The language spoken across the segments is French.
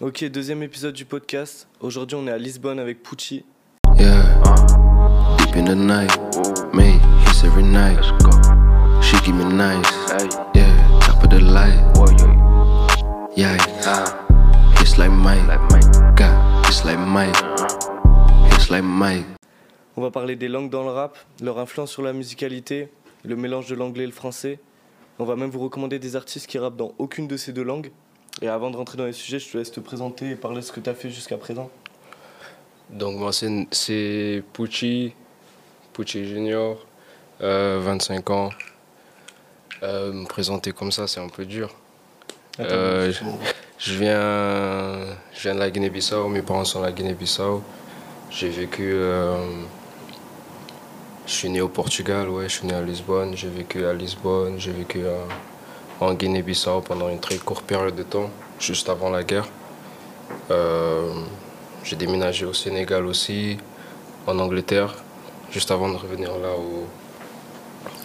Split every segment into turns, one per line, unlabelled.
Ok, deuxième épisode du podcast. Aujourd'hui, on est à Lisbonne avec Pucci.
Yeah, deep in the night, mate, hits every night. She keep me nice, yeah, top of the light. Yeah, hits like Mike, God, hits like Mike, hits like Mike.
On va parler des langues dans le rap, leur influence sur la musicalité, le mélange de l'anglais et le français. On va même vous recommander des artistes qui rappent dans aucune de ces deux langues. Et avant de rentrer dans les sujets, je te laisse te présenter et parler de ce que tu as fait jusqu'à présent.
Donc moi c'est- c'est Pucci, Pucci Junior, euh, 25 ans. Euh, me présenter comme ça c'est un peu dur.
Attends,
Euh. Je viens, je viens de la Guinée-Bissau, mes parents sont de la Guinée-Bissau. J'ai vécu, euh, je suis né au Portugal, ouais, je suis né à Lisbonne, j'ai vécu à Lisbonne, j'ai vécu euh, en Guinée-Bissau pendant une très courte période de temps, juste avant la guerre. Euh, j'ai déménagé au Sénégal aussi, en Angleterre, juste avant de revenir là au,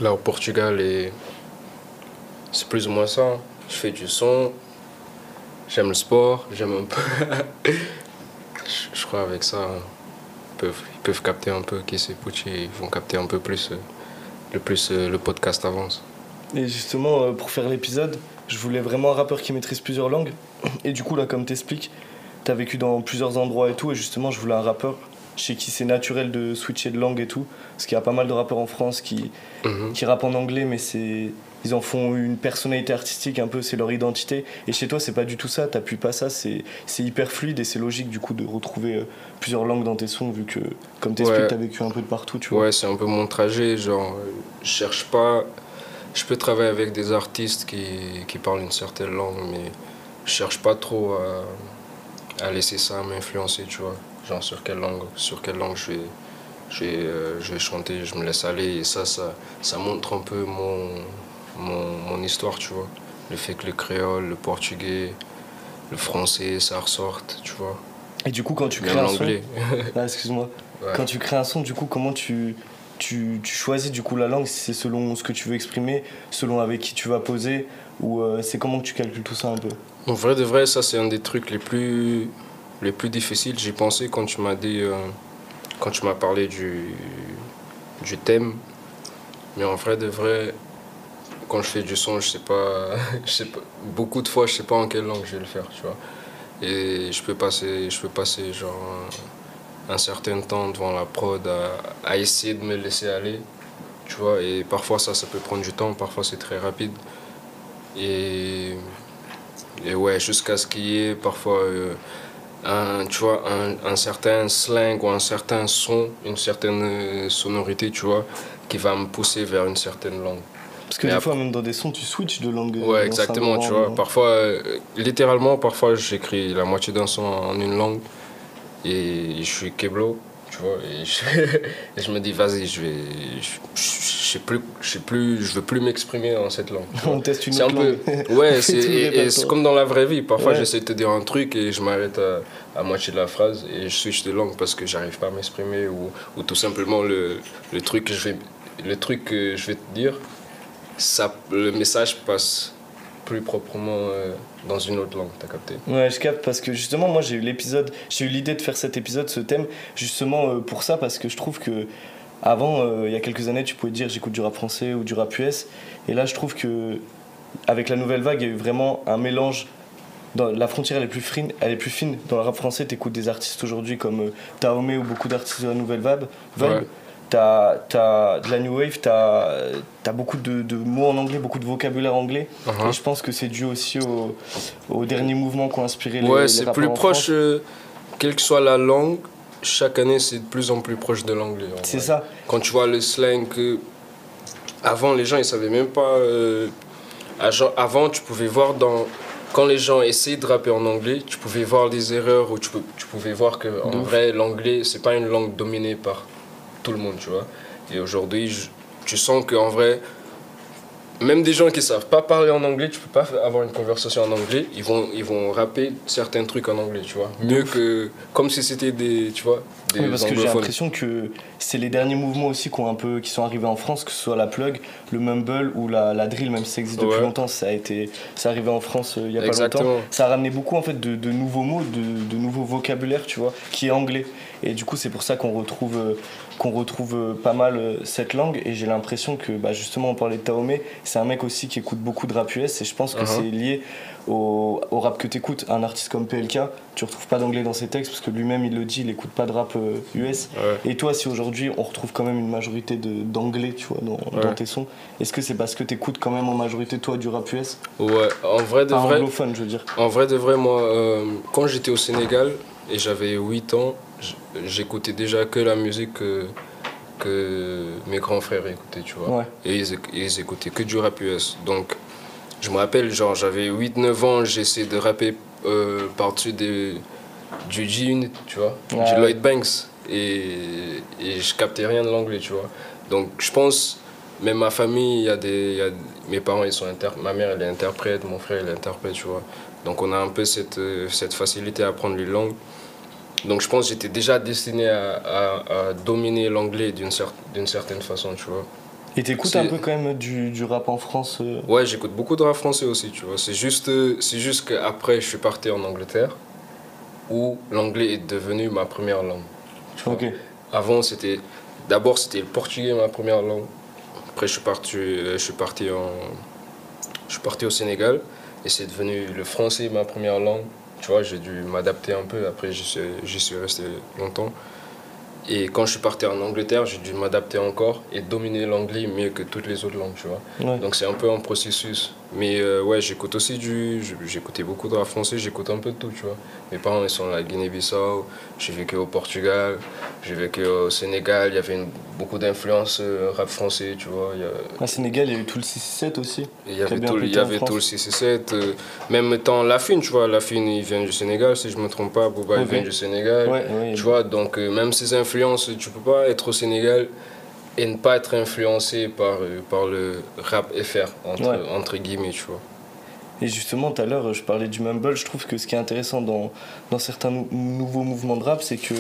là au Portugal et c'est plus ou moins ça. Je fais du son, J'aime le sport, j'aime un peu. je, crois avec ça, ils peuvent, ils peuvent capter un peu qui c'est Pucci ils vont capter un peu plus euh, le plus euh, le podcast avance.
Et justement, euh, pour faire l'épisode, je voulais vraiment un rappeur qui maîtrise plusieurs langues. Et du coup, là, comme t'expliques, t'as vécu dans plusieurs endroits et tout. Et justement, je voulais un rappeur chez qui c'est naturel de switcher de langue et tout. Parce qu'il y a pas mal de rappeurs en France qui,
Mhm.
qui rappent en anglais, mais c'est ils en font une personnalité artistique un peu, c'est leur identité. Et chez toi, c'est pas du tout ça, t'appuies pas ça, c'est c'est hyper fluide et c'est logique du coup de retrouver euh, plusieurs langues dans tes sons, vu que, comme t'expliques,
Ouais.
t'as vécu un peu de partout, tu vois.
Ouais, c'est un peu mon trajet. Genre, euh, je cherche pas. Je peux travailler avec des artistes qui, qui parlent une certaine langue, mais je cherche pas trop à, à laisser ça m'influencer, tu vois. Genre, sur quelle langue, sur quelle langue je vais, je vais, euh, je vais chanter, je me laisse aller. Et ça, ça, ça montre un peu mon, mon, mon histoire, tu vois. Le fait que le créole, le portugais, le français, ça ressorte, tu vois.
Et du coup, quand tu crées un son. Ah, excuse-moi.
Ouais.
Quand tu crées un son, du coup, comment tu, tu, choisis du coup la langue Si c'est selon ce que tu veux exprimer, selon avec qui tu vas poser, ou euh, c'est comment que tu calcules tout ça un peu?
En vrai de vrai, ça c'est un des trucs les plus, les plus difficiles. J'y pensais quand tu m'as dit, euh, quand tu m'as parlé du, du thème. Mais en vrai de vrai, quand je fais du son, je sais pas, je sais pas, beaucoup de fois, je sais pas en quelle langue je vais le faire, tu vois. Et je peux passer, je peux passer genre un, certain temps devant la prod à, à essayer de me laisser aller, tu vois. Et parfois ça, ça peut prendre du temps, parfois c'est très rapide. Et et ouais, jusqu'à ce qu'il y ait parfois euh, un, tu vois, un, un certain slang ou un certain son, une certaine euh, sonorité, tu vois, qui va me pousser vers une certaine langue.
Parce que
Mais
des
après-
fois, même dans des sons, tu switches de langue. euh,
Ouais, exactement, tu vois. Parfois, euh, littéralement, parfois j'écris la moitié d'un son en une langue et je suis keblo, tu vois, et je, et je me dis, vas-y, je vais. Je, sais plus, je sais plus, je veux plus m'exprimer dans cette langue.
On teste une
C'est un
autre
peu. Ouais, c'est comme dans la vraie vie. Parfois,
Ouais.
j'essaie de te dire un truc et je m'arrête à, à moitié de la phrase et je switch de langue parce que j'arrive pas à m'exprimer ou, ou tout simplement le, le truc que je vais le truc que je vais te dire, ça le message passe plus proprement euh, dans une autre langue. T'as capté
Ouais, je capte parce que justement, moi j'ai eu l'épisode, j'ai eu l'idée de faire cet épisode, ce thème, justement euh, pour ça, parce que je trouve que avant, euh, il y a quelques années, tu pouvais dire j'écoute du rap français ou du rap US, et là je trouve que avec la nouvelle vague, il y a eu vraiment un mélange. Dans, la frontière elle est plus fine, elle est plus fine. Dans le rap français, t'écoutes des artistes aujourd'hui comme Taomé ou beaucoup d'artistes de la nouvelle vague. vague.
Ouais.
T'as t'as de la new wave, t'as as beaucoup de, de mots en anglais, beaucoup de vocabulaire anglais.
Uh-huh.
Et je pense que c'est dû aussi au, au dernier mouvement qui ont inspiré les,
Ouais, c'est plus proche, euh, quelle que soit la langue, chaque année c'est de plus en plus proche de l'anglais.
C'est ça.
Quand tu vois le slang, avant les gens ils savaient même pas. euh, avant tu pouvais voir dans. Quand les gens essayaient de rapper en anglais, tu pouvais voir des erreurs ou tu, tu pouvais voir que en vrai l'anglais c'est pas une langue dominée par tout le monde, tu vois. Et aujourd'hui, tu sens qu'en vrai, même des gens qui savent pas parler en anglais, tu peux pas avoir une conversation en anglais, ils vont, ils vont rapper certains trucs en anglais, tu vois. Mieux que. Comme si c'était des. Tu vois des
Oui, parce que j'ai l'impression que c'est les derniers mouvements aussi qui, ont un peu, qui sont arrivés en France, que ce soit la plug, le mumble ou la, la drill, même si ça existe depuis
Ouais.
longtemps, ça a été, c'est arrivé en France euh, il y a pas
Exactement.
longtemps. Ça a ramené beaucoup en fait de, de nouveaux mots, de, de nouveaux vocabulaires, tu vois, qui est anglais. Et du coup, c'est pour ça qu'on retrouve, euh, qu'on retrouve euh, pas mal euh, cette langue. Et j'ai l'impression que, bah, justement, on parlait de Taomé, c'est un mec aussi qui écoute beaucoup de rap US. Et je pense que
Uh-huh.
c'est lié au, au rap que t'écoutes. Un artiste comme PLK, tu retrouves pas d'anglais dans ses textes parce que lui-même il le dit, il écoute pas de rap euh, US.
Ouais.
Et toi, si aujourd'hui on retrouve quand même une majorité d'anglais, tu vois, dans,
Ouais.
dans tes sons, est-ce que c'est parce que t'écoutes quand même en majorité toi du rap US
Ouais, en vrai de
Pas
vrai.
anglophone, je veux dire.
En vrai de vrai, moi, euh, quand j'étais au Sénégal et j'avais 8 ans, j'écoutais déjà que la musique que, que mes grands frères écoutaient, tu vois.
Ouais.
Et ils, ils écoutaient que du rap US. Donc, je me rappelle, genre, j'avais 8-9 ans, j'essayais de rapper euh, par-dessus des- du G-Unit, tu vois,
Ouais.
du Lloyd Banks. Et, et je captais rien de l'anglais, tu vois. Donc, je pense, même ma famille, il y a des, y a- mes parents, ils sont ma mère, elle est interprète, mon frère, il est interprète, tu vois. Donc, on a un peu cette, euh, cette facilité à apprendre les langues. Donc, je pense que j'étais déjà destiné à, à- à dominer l'anglais d'une cer- d'une certaine façon, tu vois.
Et t'écoutes un peu quand même du, du rap en France euh,
Ouais, j'écoute beaucoup de rap français aussi, tu vois. C'est juste, euh, c'est juste qu'après, je suis parti en Angleterre, où l'anglais est devenu ma première langue. tu vois.
Ok.
Avant, c'était. D'abord, c'était le portugais, ma première langue. Après, je suis parti, euh, je suis parti, en, je suis parti au Sénégal, et c'est devenu le français, ma première langue. Tu vois, j'ai dû m'adapter un peu. Après, j'y suis, resté longtemps. Et quand je suis parti en Angleterre, j'ai dû m'adapter encore et dominer l'anglais mieux que toutes les autres langues, tu vois.
Ouais.
Donc c'est un peu un processus. Mais euh, ouais, j'écoute aussi du. J'écoutais beaucoup de rap français, j'écoute un peu de tout, tu vois. Mes parents, ils sont à Guinée-Bissau, j'ai vécu au Portugal, j'ai vécu au Sénégal, il y avait une- beaucoup d'influence euh, rap français, tu vois. A-
Au Sénégal, il y a eu tout le 6-7 aussi.
Il y avait, tout, le- il
pété
y
en
avait
France.
tout le 6 et 7. euh, même temps, Lafine, tu vois, Lafine, il vient du Sénégal, si je me trompe pas. Bouba,
Ok.
il vient du Sénégal.
Ouais, ouais.
Tu vois, donc euh, même ces influences, tu peux pas être au Sénégal et ne pas être influencé par, euh, par le rap FR, entre,
Ouais.
entre guillemets, tu vois.
Et justement, tout à l'heure, je parlais du mumble. Je trouve que ce qui est intéressant dans, dans certains nou- nouveaux mouvements de rap, c'est que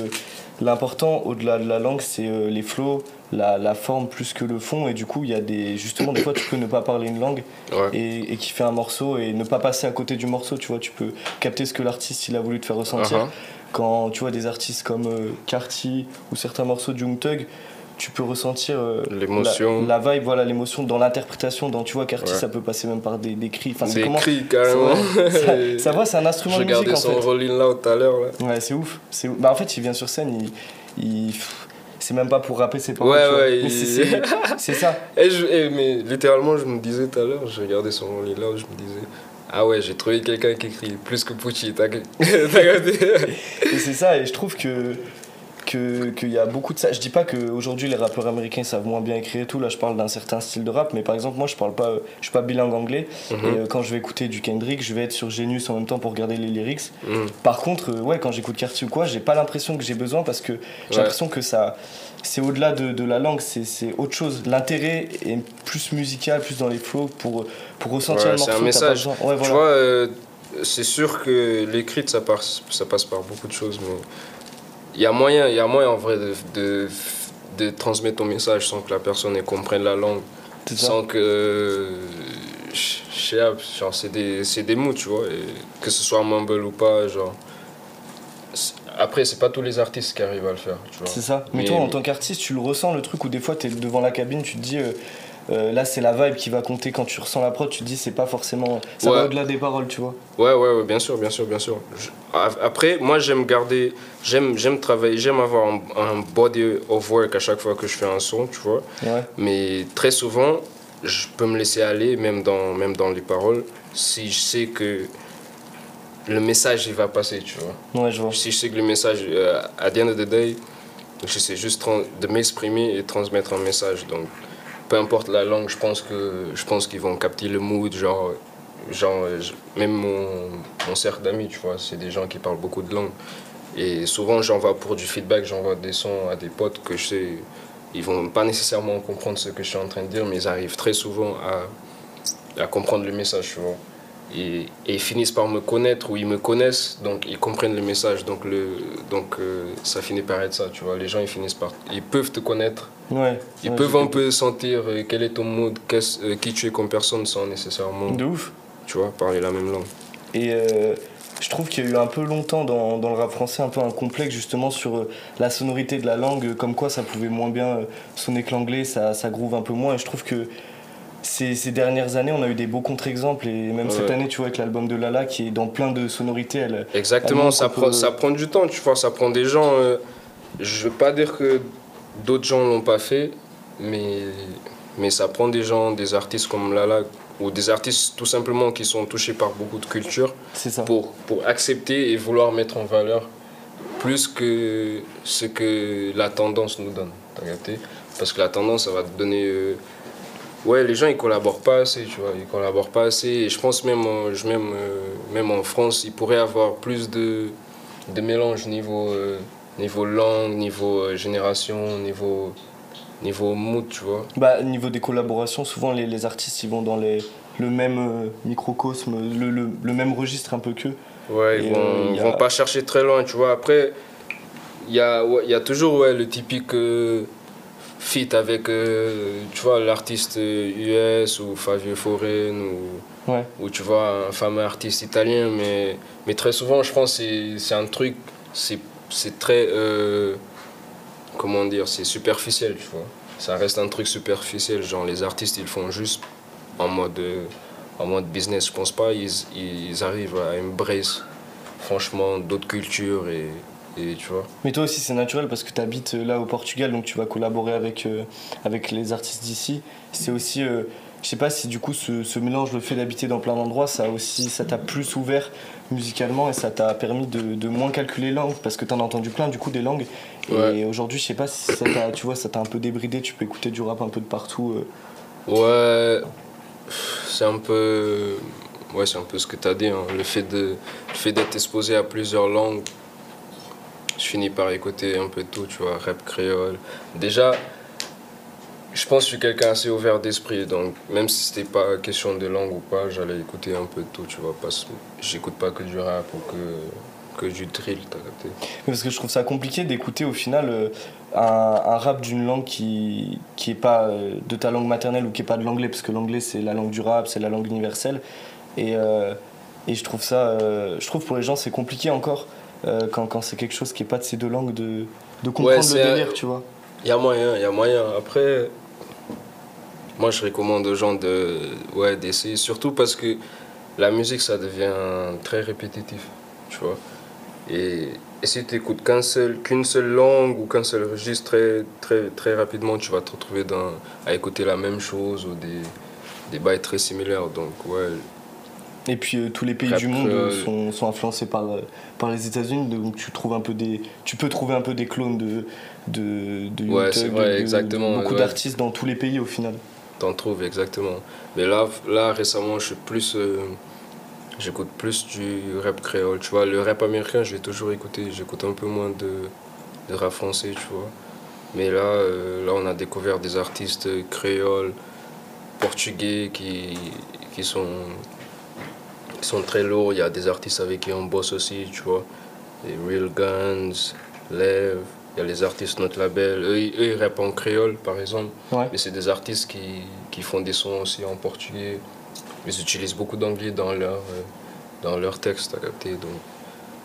l'important, au-delà de la langue, c'est euh, les flows, la, la forme plus que le fond. Et du coup, il y a des. Justement, des fois, tu peux ne pas parler une langue
Ouais.
et, et kiffer un morceau et ne pas passer à côté du morceau. Tu vois, tu peux capter ce que l'artiste il a voulu te faire ressentir.
Uh-huh.
Quand tu vois des artistes comme euh, Carti ou certains morceaux de Young Thug, tu peux ressentir euh,
L'émotion.
la, la vibe, voilà, l'émotion dans l'interprétation. Dans, tu vois, Carti,
Ouais.
ça peut passer même par des, des cris. Enfin, c'est
Des
comment
cris, carrément.
ça, ça va, c'est un instrument
Je
de musique
regardais
en
son
fait.
Rolling Loud tout à l'heure.
Ouais, c'est ouf. c'est. Bah, en fait, il vient sur scène, il. C'est même pas pour rapper ses paroles.
Ouais, ouais, il-
c'est- ça.
Et je, et mais littéralement, je me disais tout à l'heure, je regardais son Rolling Loud, je me disais, ah ouais, j'ai trouvé quelqu'un qui écrit plus que Pucci, t'as
Et c'est ça, et je trouve que que- qu'il y a beaucoup de ça. Je dis pas qu'aujourd'hui les rappeurs américains savent moins bien écrire et tout, là je parle d'un certain style de rap, mais par exemple moi je parle pas, euh, je suis pas bilingue anglais,
Mhm.
et euh, quand je vais écouter du Kendrick, je vais être sur Genius en même temps pour regarder les lyrics.
Mhm.
Par contre, euh, ouais, quand j'écoute Cartier ou quoi, j'ai pas l'impression que j'ai besoin parce que j'ai
Ouais.
l'impression que ça. C'est au-delà de, de la langue, c'est c'est autre chose. L'intérêt est plus musical, plus dans les flows pour, pour ressentir
Ouais,
le
c'est
morceau.
un
t'as pas
message.
Ouais,
Tu
voilà.
vois, euh, c'est sûr que l'écrit, ça passe, ça passe par beaucoup de choses, mais il y a moyen, il y a moyen en vrai de, de, de transmettre ton message sans que la personne comprenne la langue, sans que. Je je sais pas, genre, c'est des, c'est des mots, tu vois, et que ce soit mumble ou pas, genre. Après, c'est pas tous les artistes qui arrivent à le faire, tu vois.
C'est ça. Mais,
Mais-
toi, en tant qu'artiste, tu le ressens le truc où des fois, tu es devant la cabine, tu te dis, euh, euh, là, c'est la vibe qui va compter. Quand tu ressens la prod, tu te dis, c'est pas forcément. Ça va
Ouais.
au-delà des paroles, tu vois.
Ouais, ouais, ouais, bien sûr, bien sûr, bien sûr. Je- Après, moi, j'aime garder, j'aime, j'aime travailler, j'aime avoir un, un body of work à chaque fois que je fais un son, tu vois.
Ouais.
Mais très souvent, je peux me laisser aller, même dans, même dans les paroles, si je sais que le message, il va passer, tu vois.
Ouais, je vois.
Si je sais que le message, euh, à the end of the day, j'essaie juste de m'exprimer et transmettre un message. Donc, peu importe la langue, je pense que je pense qu'ils vont capter le mood, genre, genre même mon, cercle d'amis, tu vois, c'est des gens qui parlent beaucoup de langues. Et souvent, j'envoie pour du feedback, j'envoie des sons à des potes que je sais, ils vont pas nécessairement comprendre ce que je suis en train de dire, mais ils arrivent très souvent à, comprendre le message. Et, et ils finissent par me connaître ou ils me connaissent, donc ils comprennent le message. Donc, le, donc euh, ça finit par être ça, tu vois. Les gens, ils finissent par... Ils peuvent te connaître,
Ouais.
ils
ouais,
peuvent un peu sentir euh, quel est ton mood, euh, qui tu es comme personne sans nécessairement,
De ouf.
tu vois, parler la même langue.
Et je trouve qu'il y a eu un peu longtemps dans, dans le rap français un peu un complexe justement sur la sonorité de la langue, comme quoi ça pouvait moins bien sonner que l'anglais, ça, ça groove un peu moins. Et je trouve que ces, ces dernières années, on a eu des beaux contre-exemples. Et même cette année, tu vois, avec l'album de Lala qui est dans plein de sonorités, elle,
Exactement, ça, prend,
peut-
ça prend du temps, tu vois, ça prend des gens. euh, je veux pas dire que d'autres gens l'ont pas fait, mais, mais ça prend des gens, des artistes comme Lala, ou des artistes tout simplement qui sont touchés par beaucoup de culture, pour, pour accepter et vouloir mettre en valeur plus que ce que la tendance nous donne. Parce que la tendance, ça va te donner. euh, Ouais, les gens ils collaborent pas assez, tu vois, ils collaborent pas assez. Et je pense même, en- je- même, euh, même en France, il pourrait avoir plus de, de mélange niveau, euh, niveau langue, niveau euh, génération, niveau, niveau mood, tu vois.
Bah, au niveau des collaborations, souvent les, les artistes ils vont dans les, le même microcosme, le, le, le même registre un peu qu'eux.
Ouais, ils vont,
y a-
vont pas chercher très loin, tu vois. Après, il y a, ouais, y a toujours ouais, le typique feat avec, euh, tu vois, l'artiste US ou Fabio Foreign ou,
Ouais.
ou tu vois, un fameux artiste italien. Mais, mais très souvent, je pense que c'est- c'est un truc, c'est c'est très, euh, comment dire, c'est superficiel, tu vois. Ça reste un truc superficiel, genre les artistes, ils font juste en mode, euh, en mode business. Je pense pas ils, ils arrivent à embrace franchement d'autres cultures et, et tu vois.
Mais toi aussi c'est naturel parce que tu habites là au Portugal donc tu vas collaborer avec, euh, avec les artistes d'ici. C'est aussi, euh, je sais pas si du coup ce, ce mélange, le fait d'habiter dans plein d'endroits, ça aussi, ça t'a plus ouvert musicalement et ça t'a permis de, de moins calculer les langues parce que t'en as entendu plein du coup des langues. Et aujourd'hui je sais pas si ça t'a, tu vois, ça t'a un peu débridé, tu peux écouter du rap un peu de partout. euh.
Ouais, c'est un peu, ouais, c'est un peu ce que tu as dit. hein. Le fait de, le fait d'être exposé à plusieurs langues, je finis par écouter un peu tout, tu vois, rap créole. Déjà, je pense que je suis quelqu'un assez ouvert d'esprit, donc même si c'était pas question de langue ou pas, j'allais écouter un peu de tout, tu vois, parce que j'écoute pas que du rap ou que, que du drill, t'as capté.
Parce que je trouve ça compliqué d'écouter au final euh, un, un rap d'une langue qui qui est pas euh, de ta langue maternelle ou qui est pas de l'anglais parce que l'anglais c'est la langue du rap, c'est la langue universelle et euh, et je trouve ça je trouve pour les gens c'est compliqué encore euh, quand, quand c'est quelque chose qui est pas de ces deux langues de de comprendre
c'est
le
un-
délire, tu vois.
Il y a moyen, il y a moyen. Après, moi je recommande aux gens de, ouais, d'essayer, surtout parce que la musique ça devient très répétitif, tu vois. Et, et si tu écoutes qu'un seul, qu'une seule langue ou qu'un seul registre, très, très, très rapidement tu vas te retrouver dans, à écouter la même chose ou des, des bails très similaires. Donc, ouais,
Et puis euh, tous les pays du monde
créole.
euh, sont, sont influencés par, euh, par les États-Unis, donc tu trouves un peu des, tu peux trouver un peu des clones de de, de
Ouais, vrai,
de- de
exactement,
beaucoup
ouais.
d'artistes dans tous les pays au final.
T'en trouves exactement. Mais là, là récemment, je suis plus. euh, J'écoute plus du rap créole. Tu vois, le rap américain, je vais toujours écouter. J'écoute un peu moins de, de rap français, tu vois. Mais là, euh, là, on a découvert des artistes créoles, portugais qui, qui, sont, qui sont très lourds. Il y a des artistes avec qui on bosse aussi, tu vois. Les Real Guns, Lev. Il y a les artistes notre label. Eux, ils- eux, ils rappent en créole, par exemple.
Ouais.
Mais c'est des artistes qui, qui font des sons aussi en portugais. Ils utilisent beaucoup d'anglais dans leur, euh, dans leurs textes, à capter. Donc,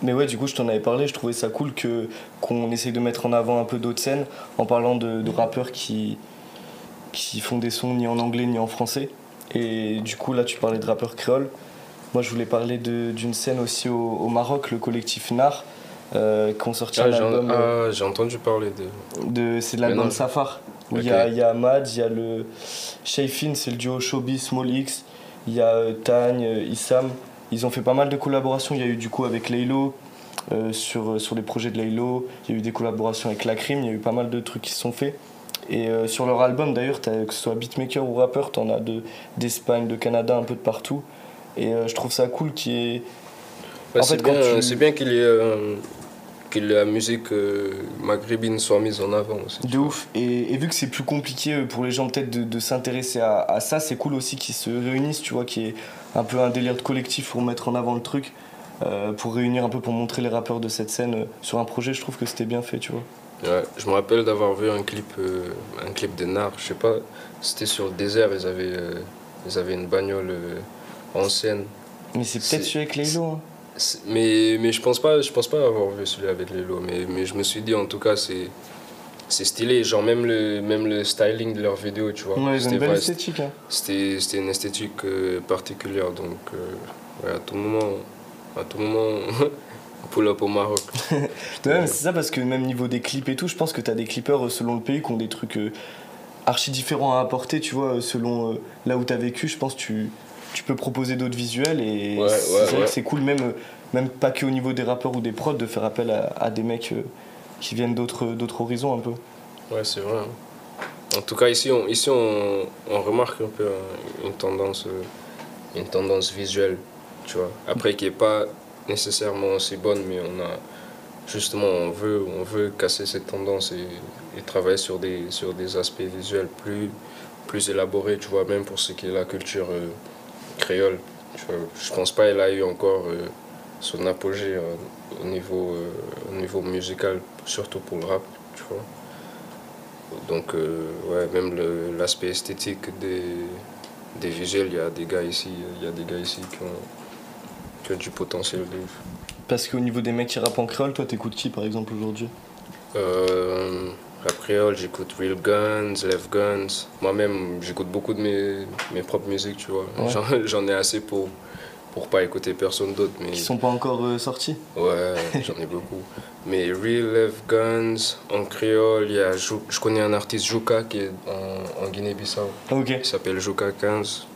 Mais ouais, du coup, je t'en avais parlé, je trouvais ça cool que qu'on essaye de mettre en avant un peu d'autres scènes en parlant de, de rappeurs qui, qui font des sons ni en anglais ni en français. Et du coup, là, tu parlais de rappeurs créoles. Moi, je voulais parler d'une scène aussi au, au Maroc, le collectif NAR, euh, qui ont sorti
ah,
un album. euh,
ah, j'ai entendu parler de.
de, c'est de l'album. Safar. Où il y,
Ok.
a, il y a Ahmad, il y a le Shayfin, c'est le duo Showbiz Small X. Il y a euh, Tagne, euh, Issam. Ils ont fait pas mal de collaborations. Il y a eu du coup avec Laylo euh, sur, euh, sur les projets de Laylo. Il y a eu des collaborations avec Lacrim. Il y a eu pas mal de trucs qui se sont faits. Et euh, sur leur album d'ailleurs, que ce soit beatmaker ou rappeur, t'en as de- d'Espagne, de, Canada, un peu de partout. Et euh, je trouve ça cool qu'il y ait.
Ouais,
En
c'est, bien,
tu-
c'est bien qu'il y ait. euh, que la musique euh, maghrébine soit mise en avant aussi.
De ouf. Et, et vu que c'est plus compliqué euh, pour les gens peut-être de, de s'intéresser à, à ça, c'est cool aussi qu'ils se réunissent, tu vois, qui est un peu un délire de collectif pour mettre en avant le truc, euh, pour réunir un peu, pour montrer les rappeurs de cette scène euh, sur un projet. Je trouve que c'était bien fait, tu vois.
Ouais, je me rappelle d'avoir vu un clip, euh, un clip de Nar, je sais pas, c'était sur le désert, ils avaient, euh, ils avaient une bagnole euh, ancienne.
Mais c'est peut-être celui avec les lots. hein.
C'est- Mais, mais je pense pas je pense pas avoir vu celui avec les lots mais, mais je me suis dit en tout cas c'est c'est stylé genre même le même le styling de leurs vidéos tu vois
Ouais,
c'était
une belle esthétique. hein.
c'était c'était une esthétique euh, particulière donc euh, ouais, à tout moment à tout moment pull up au Maroc
Ouais, mais c'est ça parce que même niveau des clips et tout, je pense que t'as des clippers euh, selon le pays qui ont des trucs euh, archi différents à apporter, tu vois, selon là où t'as vécu. Je pense que tu, tu peux proposer d'autres visuels et
Ouais,
c'est
ouais, ouais.
cool, même, même pas que au niveau des rappeurs ou des prods, de faire appel à, à des mecs euh, qui viennent d'autres d'autres horizons un peu.
ouais c'est vrai hein. en tout cas ici on ici on, on remarque un peu hein, une tendance euh, une tendance visuelle tu vois après qui est pas nécessairement aussi bonne mais on a justement on veut on veut casser cette tendance et, et travailler sur des sur des aspects visuels plus plus élaborés tu vois même pour ce qui est la culture euh, créole. Je pense pas elle a eu encore euh, son apogée euh, au niveau euh, au niveau musical surtout pour le rap tu vois. Donc euh, ouais même l'aspect esthétique des des visuels il y a des gars ici il y a des gars ici qui ont qui ont du potentiel de ouf.
Parce qu'au niveau des mecs qui rappent en créole, toi t'écoutes qui par exemple aujourd'hui?
Euh, rap créole, j'écoute Real Guns, Left Guns. Moi-même, j'écoute beaucoup de mes, mes propres musiques, tu vois.
Ouais.
J'en, ai assez pour, pour pas écouter personne d'autre. Mais
Qui sont pas encore euh, sortis
ouais, j'en ai beaucoup. Mais Real Left Guns, en créole, il y a Jou- je connais un artiste Jouka qui est en, en Guinée-Bissau.
Ok.
Il s'appelle Jouka 15.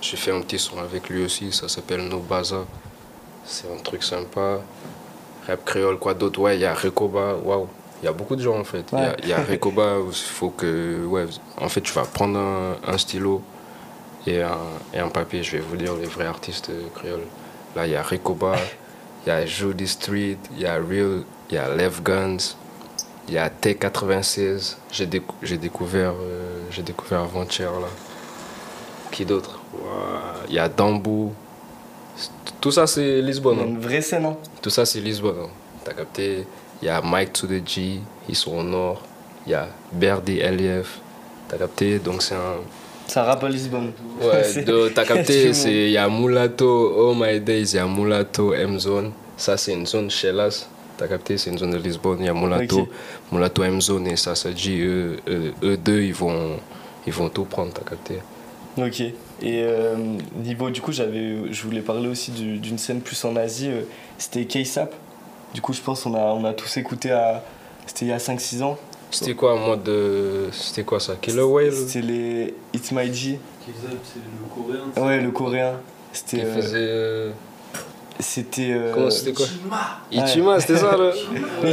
J'ai fait un petit son avec lui aussi, ça s'appelle No Baza. C'est un truc sympa. Rap créole, quoi d'autre? Ouais, il y a Rekoba, waouh. Il y a beaucoup de gens en fait. Il y
Ouais.
y a, Rekoba, il faut que. Ouais, en fait, tu vas prendre un, un stylo et un, et un papier, je vais vous dire les vrais artistes euh, créoles. Là, il y a Rekoba, il y a Judy Street, il y a Real, il y a Left Guns, il y a T96. J'ai décou- découvert, euh, j'ai découvert avant-hier là. Qui d'autre? Il y a Dambou. Tout ça, c'est Lisbonne. hein.
Une vraie scène, hein
Tout ça, c'est Lisbonne. hein. T'as capté? Il y a Mike to the G, ils sont au nord. Il y a Berdy LF. T'as capté? Donc c'est un.
Ça rappe à Lisbonne.
Ouais, t'as capté? Il y a Mulato, Oh My Days, il y a Mulato M-Zone. Ça, c'est une zone Chelas. T'as capté? C'est une zone de Lisbonne. Il y a Mulato,
Ok.
Mulato M-Zone et ça, ça dit eux, eux, eux deux, ils vont, ils vont tout prendre. T'as capté?
Ok. Et euh, niveau, du coup, j'avais, je voulais parler aussi du- d'une scène plus en Asie. euh, C'était K-Sap. Du coup, je pense qu'on a, on a tous écouté à. C'était il y a 5-6 ans.
C'était quoi en mode de. C'était quoi ça Killer Whale?
C'était les It's My G.
C'est le coréen.
Ouais, le coréen.
Qui
C'était. euh,
faisait. euh,
C'était. euh,
Comment c'était quoi?
Chima
Ichima, c'était ça là
mais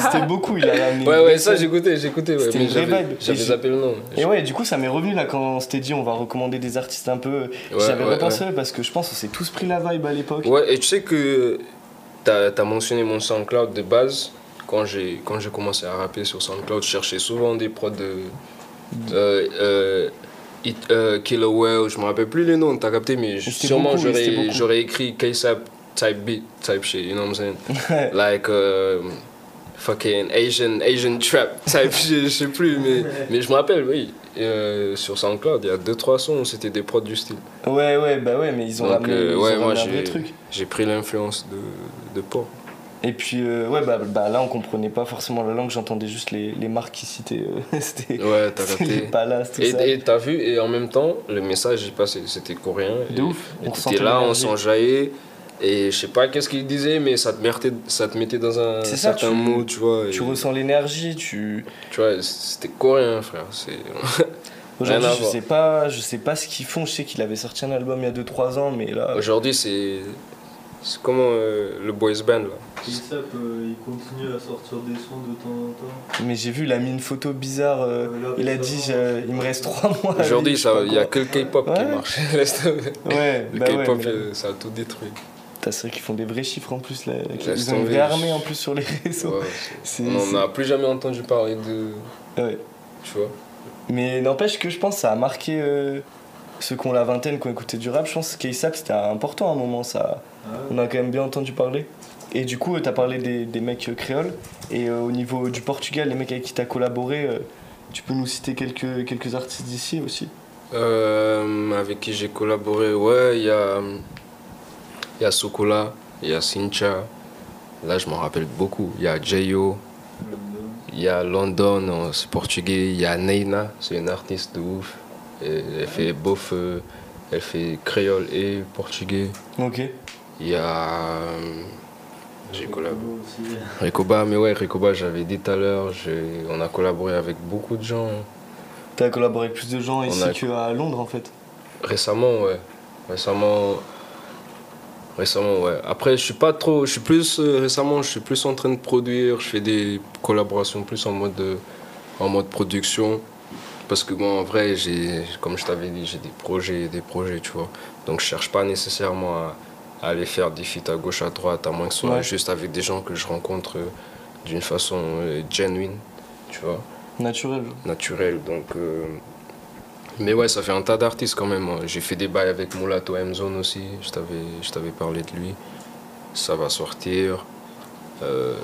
c'était- beaucoup, il a ramené.
Ouais, ouais, ça
scène.
j'écoutais, j'écoutais. Ouais,
C'était
mais
une vraie vibe.
j'avais zappé le nom.
Et ouais, du coup, ça m'est revenu là quand on s'était dit on va recommander des artistes un peu. J'avais
ouais,
repensé parce que je pense qu'on s'est tous pris la vibe à l'époque.
Ouais, et tu sais que t'as as mentionné mon SoundCloud de base. Quand j'ai quand j'ai commencé à rapper sur SoundCloud, je cherchais souvent des prods de. Euh, euh, It- euh, Killer Whale, je me rappelle plus les noms, t'as capté, mais sûrement j'aurais écrit KSAP type beat, type shit, you know what I'm saying? Like uh, fucking Asian Asian trap type shit, je sais plus mais mais je me rappelle oui euh, sur SoundCloud il y a deux trois sons c'était des prods du style
Ouais, ouais, bah ouais, mais ils ont
Donc,
ramené,
euh,
ils ont
moi,
ramené un truc.
j'ai pris l'influence de de Pau
Et puis, euh, ouais, bah, bah là, on comprenait pas forcément la langue, j'entendais juste les, les marques qui citaient. euh, C'était
ouais t'as capté
palaces, tout
et
ça.
et t'as vu et en même temps le message il passait c'était coréen
De ouf,
t'étais là on s'enjaillait et je sais pas qu'est-ce qu'il disait mais ça te mettait ça te mettait dans un
C'est ça,
certain
tu-
mood tu vois
Tu
et-
ressens l'énergie, tu.
tu vois c'était coréen frère c'est
Aujourd'hui, je sais pas, je sais pas ce qu'ils font. Je sais qu'il avait sorti un album il y a 2-3 ans, mais là.
Aujourd'hui, c'est. C'est comment euh, le boys band là
euh, il continue à sortir des sons de temps en temps.
Mais j'ai vu, il a mis une photo bizarre. euh,
là,
il a dit il me reste 3 mois.
Aujourd'hui, il y a que le K-pop qui marche.
Ouais,
le
bah ouais,
K-pop,
mais
ça a tout détruit.
C'est vrai qu'ils font des vrais chiffres en plus. Là. Ils ont une vraie armée en plus sur les réseaux.
Ouais, on
c'est-
n'en a plus jamais entendu parler de.
Ouais.
Tu vois
Mais n'empêche que je pense que ça a marqué euh, ceux qui ont la vingtaine, qui ont écouté du rap. Je pense que K-Sap c'était important à un moment. Ça,
Ah ouais.
on a quand même bien entendu parler. Et du coup, tu as parlé des, des mecs euh, créoles. Et euh, au niveau du Portugal, les mecs avec qui tu as collaboré, euh, tu peux nous citer quelques, quelques artistes d'ici aussi?
Euh, avec qui j'ai collaboré, ouais, il y a, il y a Sokola, il y a Sincha, là je m'en rappelle beaucoup. Il y a Jayo, il y a London, c'est portugais, il y a Neina, c'est une artiste de ouf. Et elle fait bof, euh, elle fait créole et portugais.
Ok.
Il y a. euh, J'ai collaboré.
aussi.
Recoba, mais ouais, Recoba, j'avais dit tout à l'heure, on a collaboré avec beaucoup de gens.
Tu as collaboré avec plus de gens ici
a-
qu'à Londres en fait.
Récemment, ouais. Récemment. Récemment, ouais. Après, je suis pas trop. Je suis plus. euh, récemment, je suis plus en train de produire. Je fais des collaborations plus en mode, de- en mode production. Parce que moi, en vrai, j'ai, comme je t'avais dit, j'ai des projets, des projets, tu vois. Donc, je cherche pas nécessairement à, à aller faire des feats à gauche, à droite, à moins que ce soit
Ouais.
juste avec des gens que je rencontre euh, d'une façon euh, genuine, tu vois
Naturel.
naturel. Donc, euh, Mais ouais, ça fait un tas d'artistes quand même. hein. J'ai fait des bails avec Mulatto M-Zone aussi. Je t'avais, je t'avais parlé de lui. Ça va sortir. Euh,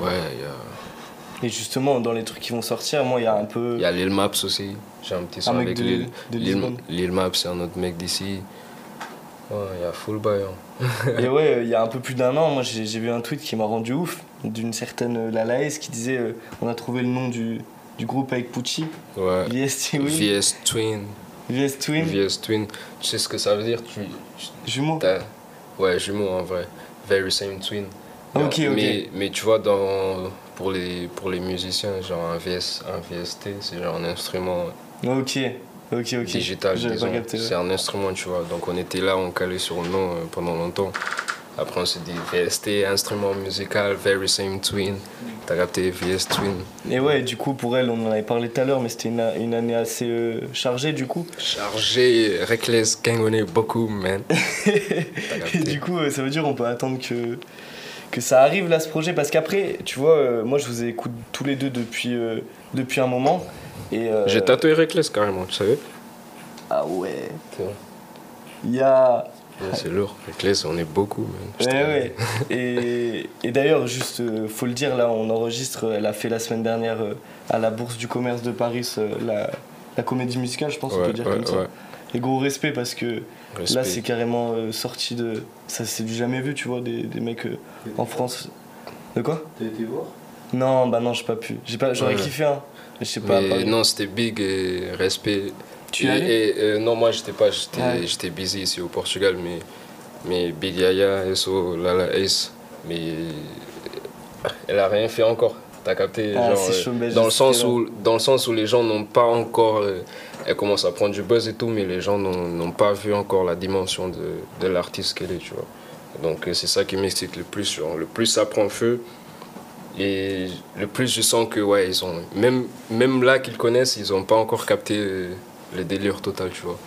ouais, il y a,
Et justement, dans les trucs qui vont sortir, moi, il y a un peu.
il y a Lil Maps aussi. J'ai un petit son
un mec
avec
de,
Lil,
de
Lil,
Lisbonne.
Lil Maps, c'est un autre mec d'ici. Ouais, il y a full bail. hein.
Et ouais, il y a un peu plus d'un an, moi j'ai j'ai vu un tweet qui m'a rendu ouf d'une certaine euh, Lalaes qui disait euh, on a trouvé le nom du, du groupe avec Pucci,
Ouais.
VS Twin.
VS Twin.
VS Twin,
VS Twin. Tu sais ce que ça veut dire tu, t'as- Ouais, jumeaux en vrai. Very same twin.
Ok, ok.
Mais, mais tu vois, dans, pour, les, pour les musiciens, genre un, VS, un VST, c'est genre un instrument
Ok, ok, ok.
digital. C'est un instrument, tu vois. Donc on était là, on calait sur le nom euh, pendant longtemps. Après on s'est dit VST, instrument musical, very same twin. T'as capté VS Twin.
Et ouais, du coup, pour elle, on en avait parlé tout à l'heure, mais c'était une, une année assez euh, chargée du coup.
Chargé, reckless, gangonnait beaucoup, man. T'as
Et du coup, euh, ça veut dire on peut attendre que, que ça arrive là ce projet parce qu'après, tu vois, euh, moi je vous écoute tous les deux depuis, euh, depuis un moment. Et,
J'ai tatoué reckless carrément, tu savais
Ah ouais. Il y a.
Ouais, C'est lourd. Reckless, on est beaucoup,
Ouais, ouais. Et, et d'ailleurs, juste, euh, faut le dire, là, on enregistre, elle a fait la semaine dernière euh, à la Bourse du commerce de Paris euh, la, la comédie musicale, je pense,
dit.
on peut
Ouais,
dire
ouais,
comme ça.
ouais.
Et gros respect parce que là, c'est carrément euh, sorti de. Ça, c'est du jamais vu, tu vois, des, des mecs euh, en France. De quoi?
T'as été voir?
Non, bah non, j'ai pas pu. J'ai pas, j'aurais
Ouais.
kiffé, hein. Mais je sais pas.
Mais non, c'était big et respect.
Tu
et, euh, Non, moi j'étais pas, j'étais
Ouais.
j'étais busy ici au Portugal, mais, mais Big Yaya, SO, Lala Ace, mais elle a rien fait encore. T'as capté
Ah,
genre, euh, dans, le sens où, dans le sens où les gens n'ont pas encore. euh, elle commence à prendre du buzz et tout, mais les gens n'ont pas vu encore la dimension de, de l'artiste qu'elle est, tu vois. Donc c'est ça qui m'excite le plus. genre, le plus ça prend feu, et le plus je sens que, ouais, ils ont. Même, même là qu'ils connaissent, ils n'ont pas encore capté euh, le délire total, tu vois.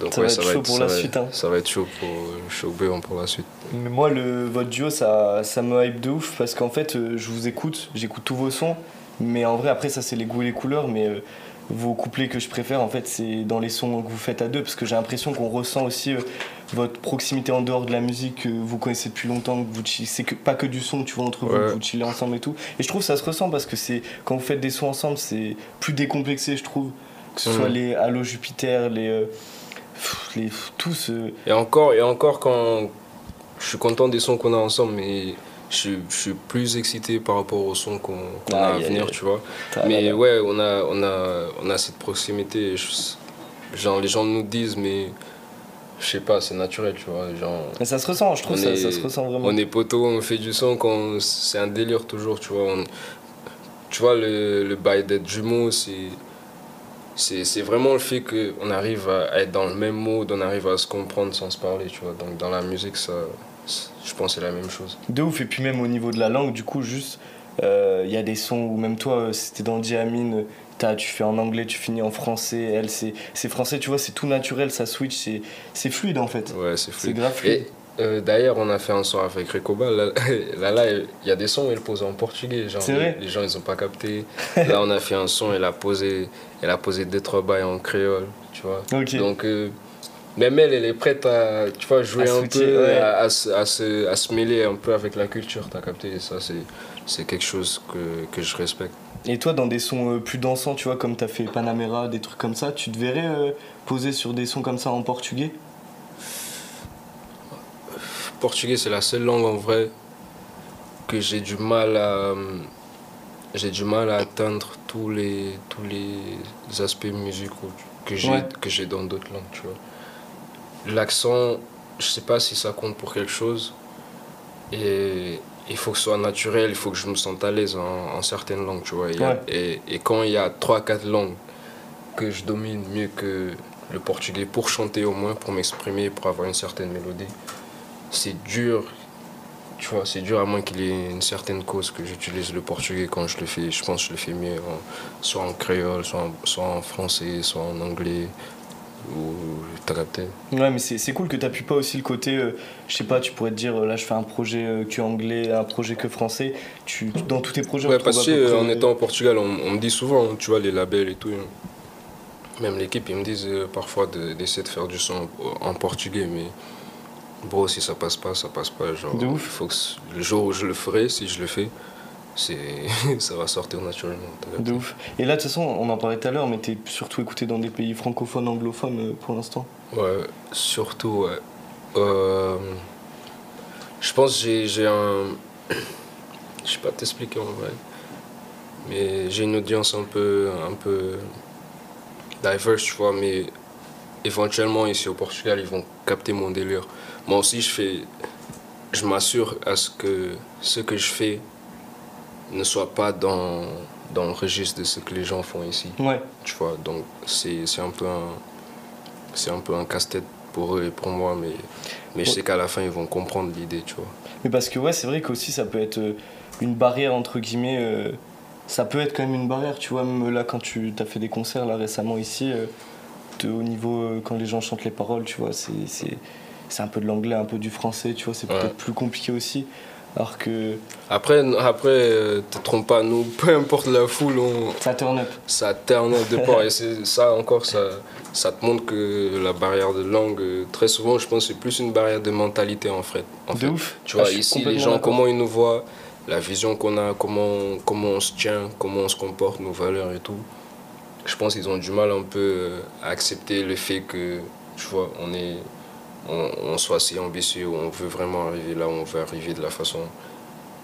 Donc,
Ça va être chaud pour
ça
la
va-
suite, hein.
Ça va être chaud pour euh, chaud pour la suite.
Mais moi, le, votre duo, ça, ça me hype de ouf parce qu'en fait, euh, je vous écoute, j'écoute tous vos sons, mais en vrai, après, ça, c'est les goûts et les couleurs. Mais euh, vos couplets que je préfère, en fait, c'est dans les sons que vous faites à deux parce que j'ai l'impression qu'on ressent aussi euh, votre proximité en dehors de la musique que vous connaissez depuis longtemps. Que vous chill- c'est que, pas que du son, tu vois, entre vous,
Ouais.
que vous chillez ensemble et tout. Et je trouve que ça se ressent parce que c'est quand vous faites des sons ensemble, c'est plus décomplexé, je trouve. Que ce soit les Halo Jupiter, les. euh, les tous. euh,
Et encore, et encore quand je suis content des sons qu'on a ensemble, mais je, suis- je suis plus excité par rapport aux sons qu'on qu'on a à
Aïe, aïe,
venir, tu vois. Mais ouais, on a, on a, on a cette proximité. je- genre, les gens nous disent, mais je sais pas, c'est naturel, tu vois. Genre,
Mais ça se ressent, je trouve ça,
est-
ça se ressent vraiment.
on est poteau, on fait du son, c'est un délire toujours, tu vois. On- tu vois, le, le bail d'être jumeaux, c'est. C'est c'est vraiment le fait qu'on arrive à être dans le même mode, on arrive à se comprendre sans se parler, tu vois. Donc dans la musique, ça, c'est- je pense que c'est la même chose.
De ouf, et puis même au niveau de la langue, du coup, juste, euh, il y a des sons où même toi, euh, c'était dans Diamine, tu fais en anglais, tu finis en français, elle, c'est c'est français, tu vois, c'est tout naturel, ça switch, c'est c'est fluide en fait.
Ouais, c'est
C'est
fluide.
grave fluide.
Et Euh, D'ailleurs, on a fait un son avec Recoba. Là, là, là, il y a des sons où elle pose en portugais. Genre, les, les gens, ils ont pas capté. Là, on a fait un son, elle a posé, elle a posé deux, trois bails en créole, tu vois. Donc, euh, même elle, elle est prête à, tu vois, jouer
À
un peu,
ouais.
à, à se, à, se, à se mêler un peu avec la culture, t'as capté. Et ça, c'est quelque chose que, que je respecte.
Et toi, dans des sons euh, plus dansants, tu vois, comme t'as fait Panamera, des trucs comme ça, tu te verrais euh, poser sur des sons comme ça en portugais?
Portugais, c'est la seule langue en vrai que j'ai du mal à euh, j'ai du mal à atteindre tous les tous les aspects musicaux que j'ai
Ouais.
que j'ai dans d'autres langues, tu vois. L'accent, je sais pas si ça compte pour quelque chose et il faut que ce soit naturel, il faut que je me sente à l'aise en, en certaines langues, tu vois.
Ouais.
et, et quand il y a 3-4 langues que je domine mieux que le portugais pour chanter au moins, pour m'exprimer, pour avoir une certaine mélodie, c'est dur. Tu vois, c'est dur à moins qu'il y ait une certaine cause que j'utilise le portugais quand je le fais. Je pense que je le fais mieux, en- soit en créole, soit en, soit en français, soit en anglais. Ou t'as capté
Ouais, mais c'est cool que t'appuies pas aussi le côté, euh, je sais pas, tu pourrais te dire, euh, là je fais un projet euh, que anglais, un projet que français. Tu, tu- dans tous tes projets,
Ouais, parce que euh, en étant au Portugal, on, me dit souvent, tu vois, les labels et tout. hein. Même l'équipe, ils me disent parfois de- d'essayer de, faire du son en portugais, mais bro, si ça passe pas, ça passe pas. Genre,
De ouf.
faut que le jour où je le ferai, si je le fais, c'est ça va sortir naturellement.
De ouf. Et là, de toute façon, on en parlait tout à l'heure, mais t'es surtout écouté dans des pays francophones, anglophones euh, pour l'instant.
Ouais, surtout, ouais. Euh, je pense que j'ai- j'ai un. Je sais pas t'expliquer en vrai. Mais j'ai une audience un peu. un peu. diverse, tu vois, mais éventuellement ici au Portugal, ils vont capter mon délire. Moi aussi, je fais. Je m'assure à ce que ce que je fais ne soit pas dans, dans le registre de ce que les gens font ici
Ouais,
tu vois donc c'est un peu un c'est un peu un casse-tête pour eux et pour moi mais mais je sais qu'à la fin ils vont comprendre l'idée tu vois
mais parce que ouais, c'est vrai qu'aussi ça peut être euh, une barrière, entre guillemets. euh, ça peut être quand même une barrière, tu vois, même là quand tu as fait des concerts là récemment ici, euh, de- au niveau euh, quand les gens chantent les paroles, tu vois, c'est- c'est un peu de l'anglais, un peu du français, tu vois, c'est
Ouais.
peut-être plus compliqué aussi. Alors que
après après euh, te trompe pas nous peu importe la foule on
ça turn up.
ça terne de part et ça encore ça ça te montre que la barrière de langue euh, très souvent je pense c'est plus une barrière de mentalité en fait en
De
fait.
ouf.
Tu
Ah,
vois,
suis
ici, les gens, comment ils nous voient, la vision qu'on a, comment, comment on se tient, comment on se comporte, nos valeurs et tout. Je pense qu'ils ont du mal un peu euh, à accepter le fait que, tu vois, on, est, on, on soit si ambitieux, on veut vraiment arriver là où on veut arriver de la façon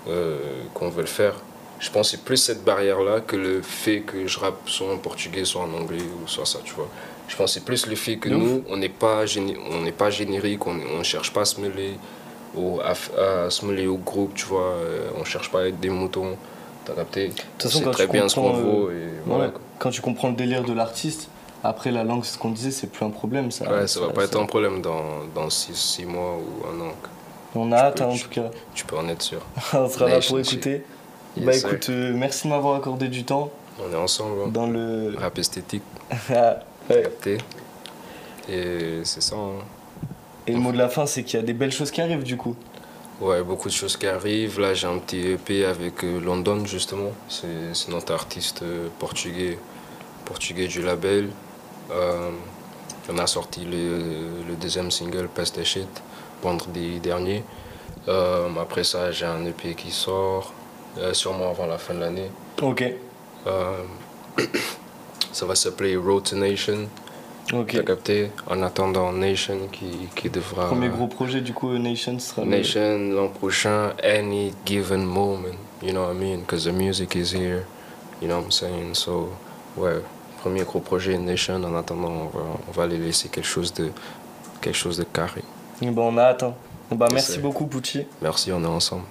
euh, qu'on veut le faire. Je pense que c'est plus cette barrière-là que le fait que je rappe soit en portugais, soit en anglais, ou soit ça, tu vois. Je pense que c'est plus le fait que
ouf.
nous, on n'est pas, géné- on n'est pas générique, on ne cherche pas à se mêler au, à, f- à se mêler au groupe, tu vois. euh, on cherche pas à être des moutons. T'as capté
toute façon,
C'est
quand
très bien ce qu'on vaut.
euh,
Et voilà,
quand tu comprends le délire de l'artiste, après la langue, c'est ce qu'on disait, c'est plus un problème. Ça,
Ouais, ça va pas être un problème dans, dans 6 mois ou un an.
On a hâte,
peux-
hein, en
tu-
tout cas.
Tu peux en être sûr.
On sera là pour écouter.
Yes,
bah écoute, euh, merci de m'avoir accordé du temps
On est ensemble. hein.
dans le.
Rap esthétique,
Ah, ouais.
capté. Et c'est ça. hein.
Et le mot de la fin, c'est qu'il y a des belles choses qui arrivent du coup.
Ouais, beaucoup de choses qui arrivent. Là, j'ai un petit EP avec euh, London, justement. C'est c'est notre artiste euh, portugais, portugais du label. Euh, on a sorti le, le deuxième single, Pest et Shit, vendredi dernier. Euh, après ça, j'ai un EP qui sort, euh, sûrement avant la fin de l'année.
Ok,
ça va s'appeler Road to Nation.
ok.
T'as capté? En attendant Nation qui, qui devra.
Premier gros projet du coup, Nation sera. le-
Nation l'an prochain, any given moment, you know what I mean? Because the music is here, you know what I'm saying? So, ouais, premier gros projet Nation, en attendant, on va, on va aller laisser quelque chose de, quelque chose de carré.
Et ben, on a hein. Bah, merci beaucoup, Pucci.
Merci, on est ensemble.